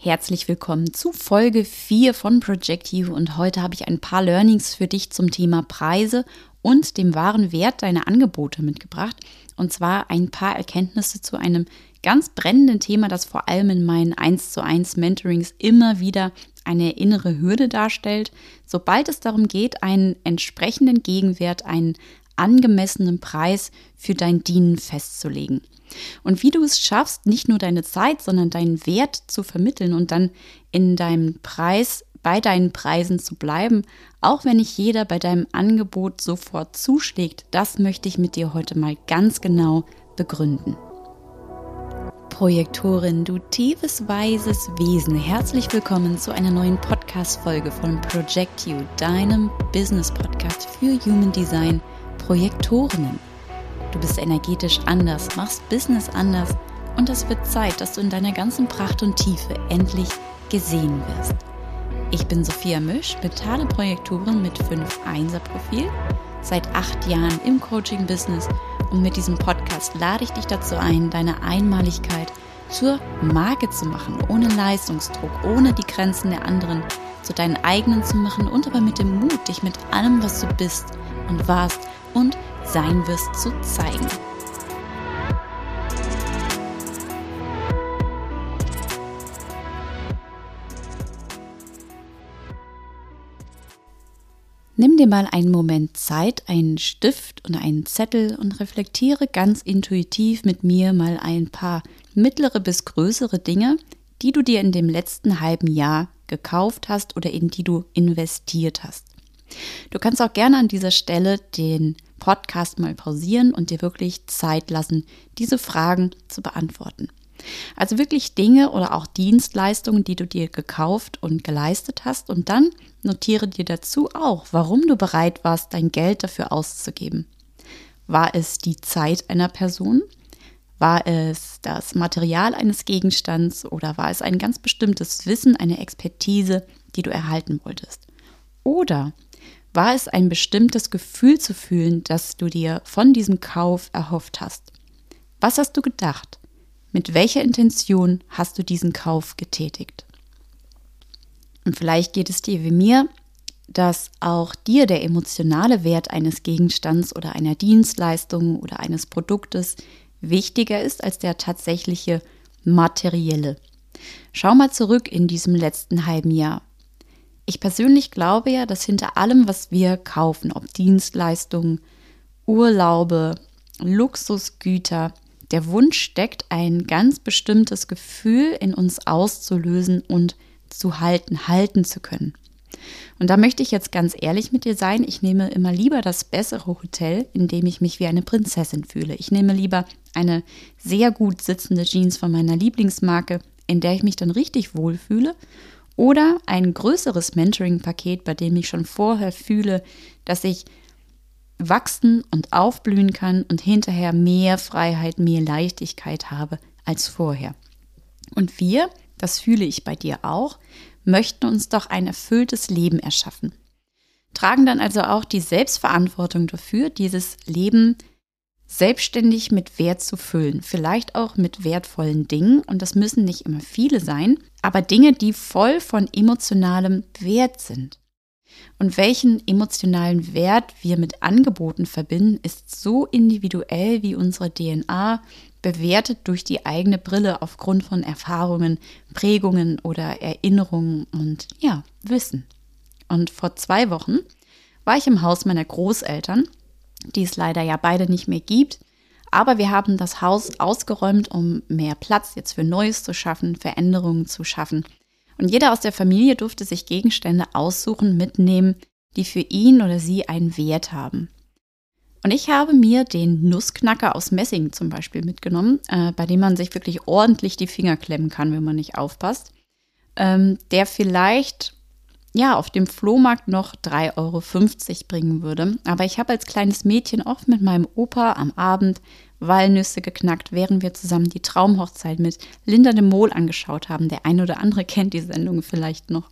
Herzlich willkommen zu Folge 4 von Project You und heute habe ich ein paar Learnings für dich zum Thema Preise und dem wahren Wert deiner Angebote mitgebracht. Und zwar ein paar Erkenntnisse zu einem ganz brennenden Thema, das vor allem in meinen 1 zu 1 Mentorings immer wieder eine innere Hürde darstellt. Sobald es darum geht, einen entsprechenden Gegenwert, einen angemessenen Preis für dein Dienen festzulegen. Und wie du es schaffst, nicht nur deine Zeit, sondern deinen Wert zu vermitteln und dann in deinem Preis, bei deinen Preisen zu bleiben, auch wenn nicht jeder bei deinem Angebot sofort zuschlägt, das möchte ich mit dir heute mal ganz genau begründen. Projektorin, du tiefes, weises Wesen, herzlich willkommen zu einer neuen Podcast-Folge von Project You, deinem Business-Podcast für Human Design Projektorinnen. Du bist energetisch anders, machst Business anders und es wird Zeit, dass du in deiner ganzen Pracht und Tiefe endlich gesehen wirst. Ich bin Sophia Misch, mentale Projektorin mit 5 1er Profil, seit acht Jahren im Coaching-Business und mit diesem Podcast lade ich dich dazu ein, deine Einmaligkeit zur Marke zu machen, ohne Leistungsdruck, ohne die Grenzen der anderen zu deinen eigenen zu machen und aber mit dem Mut, dich mit allem, was du bist und warst und sein wirst zu zeigen. Nimm dir mal einen Moment Zeit, einen Stift und einen Zettel und reflektiere ganz intuitiv mit mir mal ein paar mittlere bis größere Dinge, die du dir in dem letzten halben Jahr gekauft hast oder in die du investiert hast. Du kannst auch gerne an dieser Stelle den Podcast mal pausieren und dir wirklich Zeit lassen, diese Fragen zu beantworten. Also wirklich Dinge oder auch Dienstleistungen, die du dir gekauft und geleistet hast und dann notiere dir dazu auch, warum du bereit warst, dein Geld dafür auszugeben. War es die Zeit einer Person? War es das Material eines Gegenstands oder war es ein ganz bestimmtes Wissen, eine Expertise, die du erhalten wolltest? Oder war es ein bestimmtes Gefühl zu fühlen, das du dir von diesem Kauf erhofft hast? Was hast du gedacht? Mit welcher Intention hast du diesen Kauf getätigt? Und vielleicht geht es dir wie mir, dass auch dir der emotionale Wert eines Gegenstands oder einer Dienstleistung oder eines Produktes wichtiger ist als der tatsächliche materielle. Schau mal zurück in diesem letzten halben Jahr. Ich persönlich glaube ja, dass hinter allem, was wir kaufen, ob Dienstleistungen, Urlaube, Luxusgüter, der Wunsch steckt, ein ganz bestimmtes Gefühl in uns auszulösen und zu halten, halten zu können. Und da möchte ich jetzt ganz ehrlich mit dir sein. Ich nehme immer lieber das bessere Hotel, in dem ich mich wie eine Prinzessin fühle. Ich nehme lieber eine sehr gut sitzende Jeans von meiner Lieblingsmarke, in der ich mich dann richtig wohlfühle oder ein größeres Mentoring-Paket, bei dem ich schon vorher fühle, dass ich wachsen und aufblühen kann und hinterher mehr Freiheit, mehr Leichtigkeit habe als vorher. Und wir, das fühle ich bei dir auch, möchten uns doch ein erfülltes Leben erschaffen. Tragen dann also auch die Selbstverantwortung dafür, dieses Leben selbstständig mit Wert zu füllen. Vielleicht auch mit wertvollen Dingen. Und das müssen nicht immer viele sein, aber Dinge, die voll von emotionalem Wert sind. Und welchen emotionalen Wert wir mit Angeboten verbinden, ist so individuell wie unsere DNA, bewertet durch die eigene Brille aufgrund von Erfahrungen, Prägungen oder Erinnerungen und ja, Wissen. Und vor zwei Wochen war ich im Haus meiner Großeltern die es leider ja beide nicht mehr gibt. Aber wir haben das Haus ausgeräumt, um mehr Platz jetzt für Neues zu schaffen, Veränderungen zu schaffen. Und jeder aus der Familie durfte sich Gegenstände aussuchen, mitnehmen, die für ihn oder sie einen Wert haben. Und ich habe mir den Nussknacker aus Messing zum Beispiel mitgenommen, äh, bei dem man sich wirklich ordentlich die Finger klemmen kann, wenn man nicht aufpasst. Ähm, der vielleicht ja, auf dem Flohmarkt noch 3,50 Euro bringen würde. Aber ich habe als kleines Mädchen oft mit meinem Opa am Abend Walnüsse geknackt, während wir zusammen die Traumhochzeit mit Linda de Mol angeschaut haben. Der eine oder andere kennt die Sendung vielleicht noch.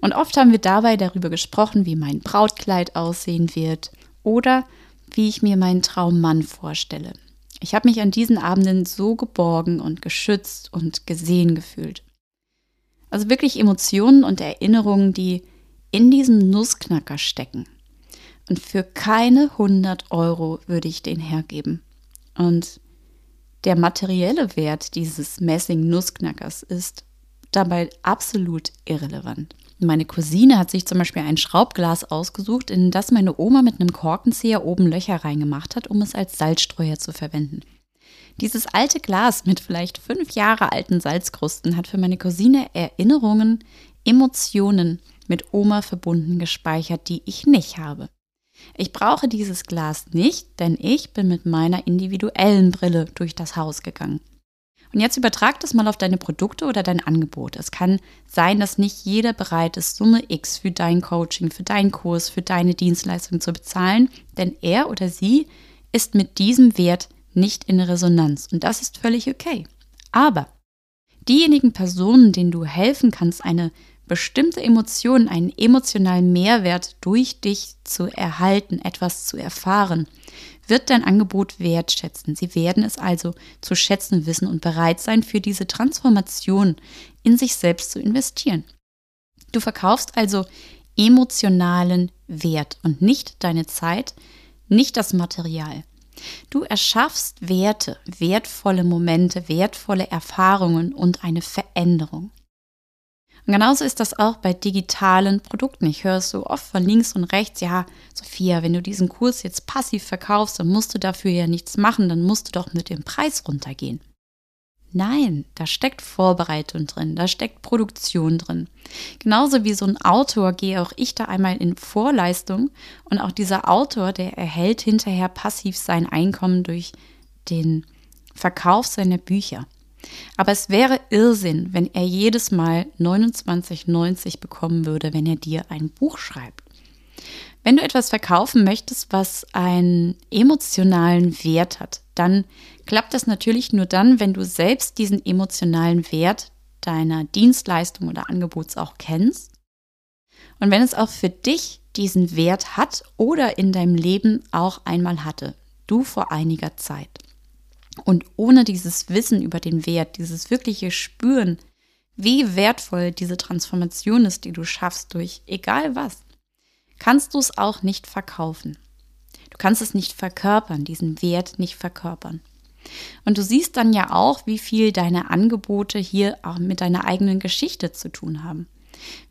Und oft haben wir dabei darüber gesprochen, wie mein Brautkleid aussehen wird oder wie ich mir meinen Traummann vorstelle. Ich habe mich an diesen Abenden so geborgen und geschützt und gesehen gefühlt. Also wirklich Emotionen und Erinnerungen, die in diesem Nussknacker stecken. Und für keine 100 Euro würde ich den hergeben. Und der materielle Wert dieses Messing-Nussknackers ist dabei absolut irrelevant. Meine Cousine hat sich zum Beispiel ein Schraubglas ausgesucht, in das meine Oma mit einem Korkenzieher oben Löcher reingemacht hat, um es als Salzstreuer zu verwenden. Dieses alte Glas mit vielleicht fünf Jahre alten Salzkrusten hat für meine Cousine Erinnerungen, Emotionen mit Oma verbunden gespeichert, die ich nicht habe. Ich brauche dieses Glas nicht, denn ich bin mit meiner individuellen Brille durch das Haus gegangen. Und jetzt übertrag das mal auf deine Produkte oder dein Angebot. Es kann sein, dass nicht jeder bereit ist, Summe X für dein Coaching, für deinen Kurs, für deine Dienstleistung zu bezahlen, denn er oder sie ist mit diesem Wert nicht in Resonanz. Und das ist völlig okay. Aber diejenigen Personen, denen du helfen kannst, eine bestimmte Emotion, einen emotionalen Mehrwert durch dich zu erhalten, etwas zu erfahren, wird dein Angebot wertschätzen. Sie werden es also zu schätzen wissen und bereit sein, für diese Transformation in sich selbst zu investieren. Du verkaufst also emotionalen Wert und nicht deine Zeit, nicht das Material. Du erschaffst Werte, wertvolle Momente, wertvolle Erfahrungen und eine Veränderung. Und genauso ist das auch bei digitalen Produkten. Ich höre es so oft von links und rechts, ja, Sophia, wenn du diesen Kurs jetzt passiv verkaufst, dann musst du dafür ja nichts machen, dann musst du doch mit dem Preis runtergehen. Nein, da steckt Vorbereitung drin, da steckt Produktion drin. Genauso wie so ein Autor gehe auch ich da einmal in Vorleistung und auch dieser Autor, der erhält hinterher passiv sein Einkommen durch den Verkauf seiner Bücher. Aber es wäre Irrsinn, wenn er jedes Mal 29,90 bekommen würde, wenn er dir ein Buch schreibt. Wenn du etwas verkaufen möchtest, was einen emotionalen Wert hat, dann klappt das natürlich nur dann, wenn du selbst diesen emotionalen Wert deiner Dienstleistung oder Angebots auch kennst. Und wenn es auch für dich diesen Wert hat oder in deinem Leben auch einmal hatte, du vor einiger Zeit. Und ohne dieses Wissen über den Wert, dieses wirkliche Spüren, wie wertvoll diese Transformation ist, die du schaffst durch egal was, kannst du es auch nicht verkaufen. Du kannst es nicht verkörpern, diesen Wert nicht verkörpern. Und du siehst dann ja auch, wie viel deine Angebote hier auch mit deiner eigenen Geschichte zu tun haben.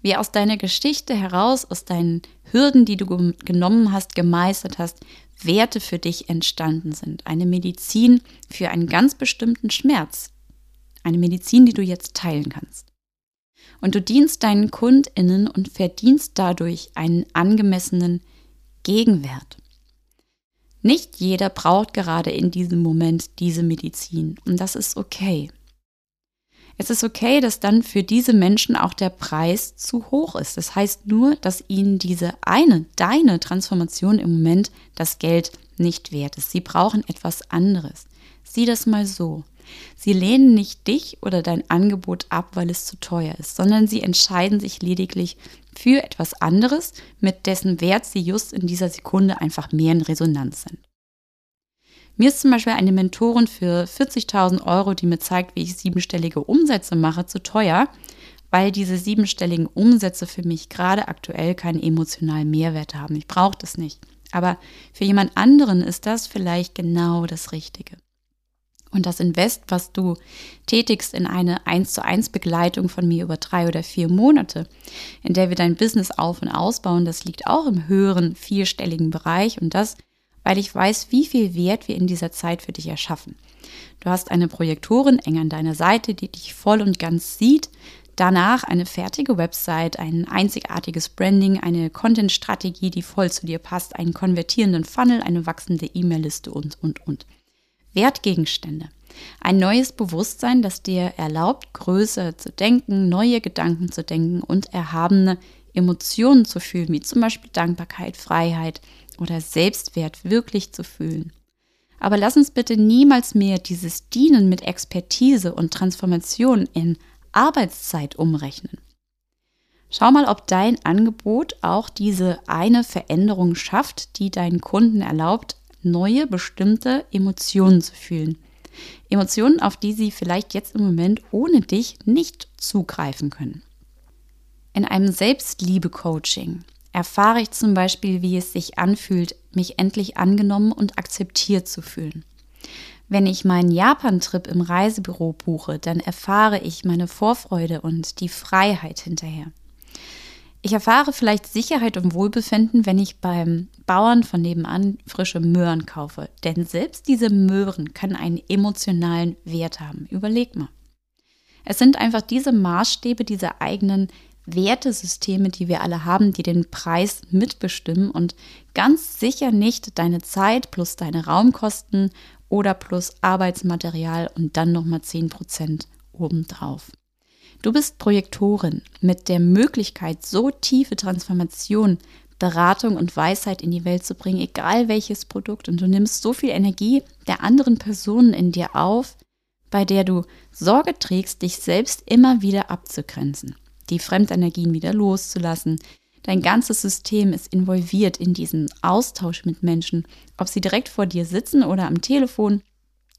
Wie aus deiner Geschichte heraus, aus deinen Hürden, die du genommen hast, gemeistert hast, Werte für dich entstanden sind. Eine Medizin für einen ganz bestimmten Schmerz. Eine Medizin, die du jetzt teilen kannst. Und du dienst deinen KundInnen und verdienst dadurch einen angemessenen Gegenwert. Nicht jeder braucht gerade in diesem Moment diese Medizin und das ist okay. Es ist okay, dass dann für diese Menschen auch der Preis zu hoch ist. Das heißt nur, dass ihnen diese eine, deine Transformation im Moment das Geld nicht wert ist. Sie brauchen etwas anderes. Sieh das mal so. Sie lehnen nicht dich oder dein Angebot ab, weil es zu teuer ist, sondern sie entscheiden sich lediglich für etwas anderes, mit dessen Wert sie just in dieser Sekunde einfach mehr in Resonanz sind. Mir ist zum Beispiel eine Mentorin für 40.000 Euro, die mir zeigt, wie ich siebenstellige Umsätze mache, zu teuer, weil diese siebenstelligen Umsätze für mich gerade aktuell keinen emotionalen Mehrwert haben. Ich brauche das nicht. Aber für jemand anderen ist das vielleicht genau das Richtige. Und das Invest, was du tätigst in eine 1 zu 1 Begleitung von mir über drei oder vier Monate, in der wir dein Business auf und ausbauen, das liegt auch im höheren vierstelligen Bereich und das weil ich weiß, wie viel Wert wir in dieser Zeit für dich erschaffen. Du hast eine Projektorin eng an deiner Seite, die dich voll und ganz sieht. Danach eine fertige Website, ein einzigartiges Branding, eine Content-Strategie, die voll zu dir passt, einen konvertierenden Funnel, eine wachsende E-Mail-Liste und, und, und. Wertgegenstände. Ein neues Bewusstsein, das dir erlaubt, größer zu denken, neue Gedanken zu denken und erhabene Emotionen zu fühlen, wie zum Beispiel Dankbarkeit, Freiheit, oder Selbstwert wirklich zu fühlen. Aber lass uns bitte niemals mehr dieses Dienen mit Expertise und Transformation in Arbeitszeit umrechnen. Schau mal, ob dein Angebot auch diese eine Veränderung schafft, die deinen Kunden erlaubt, neue bestimmte Emotionen zu fühlen. Emotionen, auf die sie vielleicht jetzt im Moment ohne dich nicht zugreifen können. In einem Selbstliebe-Coaching erfahre ich zum Beispiel, wie es sich anfühlt, mich endlich angenommen und akzeptiert zu fühlen. Wenn ich meinen Japan-Trip im Reisebüro buche, dann erfahre ich meine Vorfreude und die Freiheit hinterher. Ich erfahre vielleicht Sicherheit und Wohlbefinden, wenn ich beim Bauern von nebenan frische Möhren kaufe. Denn selbst diese Möhren können einen emotionalen Wert haben. Überleg mal. Es sind einfach diese Maßstäbe, diese eigenen Wertesysteme, die wir alle haben, die den Preis mitbestimmen und ganz sicher nicht deine Zeit plus deine Raumkosten oder plus Arbeitsmaterial und dann nochmal 10% obendrauf. Du bist Projektorin mit der Möglichkeit, so tiefe Transformation, Beratung und Weisheit in die Welt zu bringen, egal welches Produkt. Und du nimmst so viel Energie der anderen Personen in dir auf, bei der du Sorge trägst, dich selbst immer wieder abzugrenzen, die Fremdenergien wieder loszulassen. Dein ganzes System ist involviert in diesen Austausch mit Menschen, ob sie direkt vor dir sitzen oder am Telefon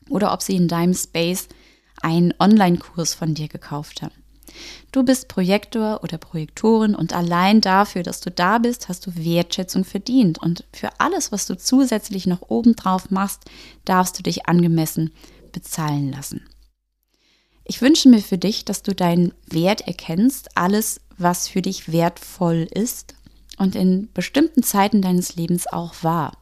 oder ob sie in deinem Space einen Online-Kurs von dir gekauft haben. Du bist Projektor oder Projektorin und allein dafür, dass du da bist, hast du Wertschätzung verdient. Und für alles, was du zusätzlich noch obendrauf machst, darfst du dich angemessen bezahlen lassen. Ich wünsche mir für dich, dass du deinen Wert erkennst, alles, was für dich wertvoll ist und in bestimmten Zeiten deines Lebens auch war.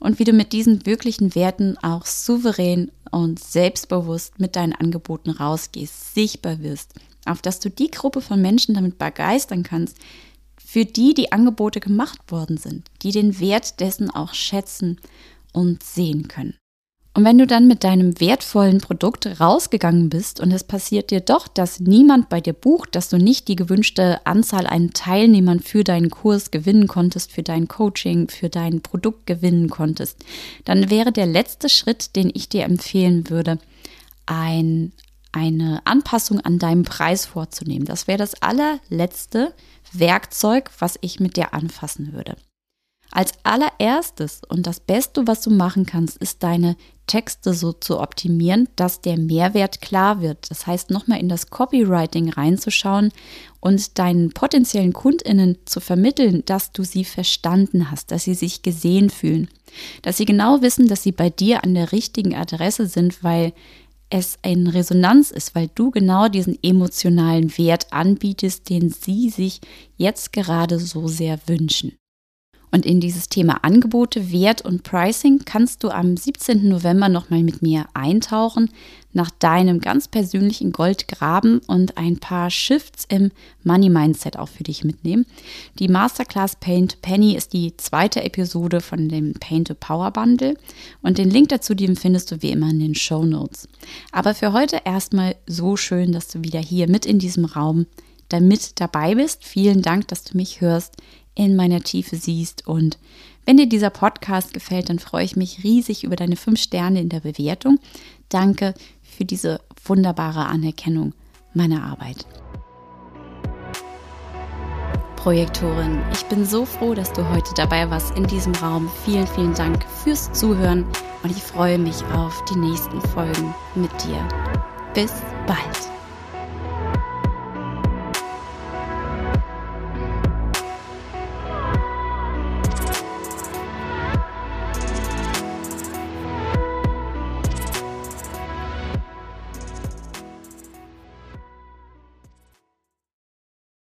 Und wie du mit diesen wirklichen Werten auch souverän und selbstbewusst mit deinen Angeboten rausgehst, sichtbar wirst auf dass du die Gruppe von Menschen damit begeistern kannst, für die die Angebote gemacht worden sind, die den Wert dessen auch schätzen und sehen können. Und wenn du dann mit deinem wertvollen Produkt rausgegangen bist und es passiert dir doch, dass niemand bei dir bucht, dass du nicht die gewünschte Anzahl an Teilnehmern für deinen Kurs gewinnen konntest, für dein Coaching, für dein Produkt gewinnen konntest, dann wäre der letzte Schritt, den ich dir empfehlen würde, ein eine Anpassung an deinem Preis vorzunehmen. Das wäre das allerletzte Werkzeug, was ich mit dir anfassen würde. Als allererstes und das Beste, was du machen kannst, ist deine Texte so zu optimieren, dass der Mehrwert klar wird. Das heißt, nochmal in das Copywriting reinzuschauen und deinen potenziellen Kundinnen zu vermitteln, dass du sie verstanden hast, dass sie sich gesehen fühlen, dass sie genau wissen, dass sie bei dir an der richtigen Adresse sind, weil es eine Resonanz ist, weil du genau diesen emotionalen Wert anbietest, den sie sich jetzt gerade so sehr wünschen. Und in dieses Thema Angebote, Wert und Pricing kannst du am 17. November nochmal mit mir eintauchen, nach deinem ganz persönlichen Gold graben und ein paar Shifts im Money Mindset auch für dich mitnehmen. Die Masterclass Paint Penny ist die zweite Episode von dem Paint to Power Bundle und den Link dazu, den findest du wie immer in den Show Notes. Aber für heute erstmal so schön, dass du wieder hier mit in diesem Raum damit dabei bist. Vielen Dank, dass du mich hörst in meiner Tiefe siehst. Und wenn dir dieser Podcast gefällt, dann freue ich mich riesig über deine fünf Sterne in der Bewertung. Danke für diese wunderbare Anerkennung meiner Arbeit. Projektorin, ich bin so froh, dass du heute dabei warst in diesem Raum. Vielen, vielen Dank fürs Zuhören und ich freue mich auf die nächsten Folgen mit dir. Bis bald.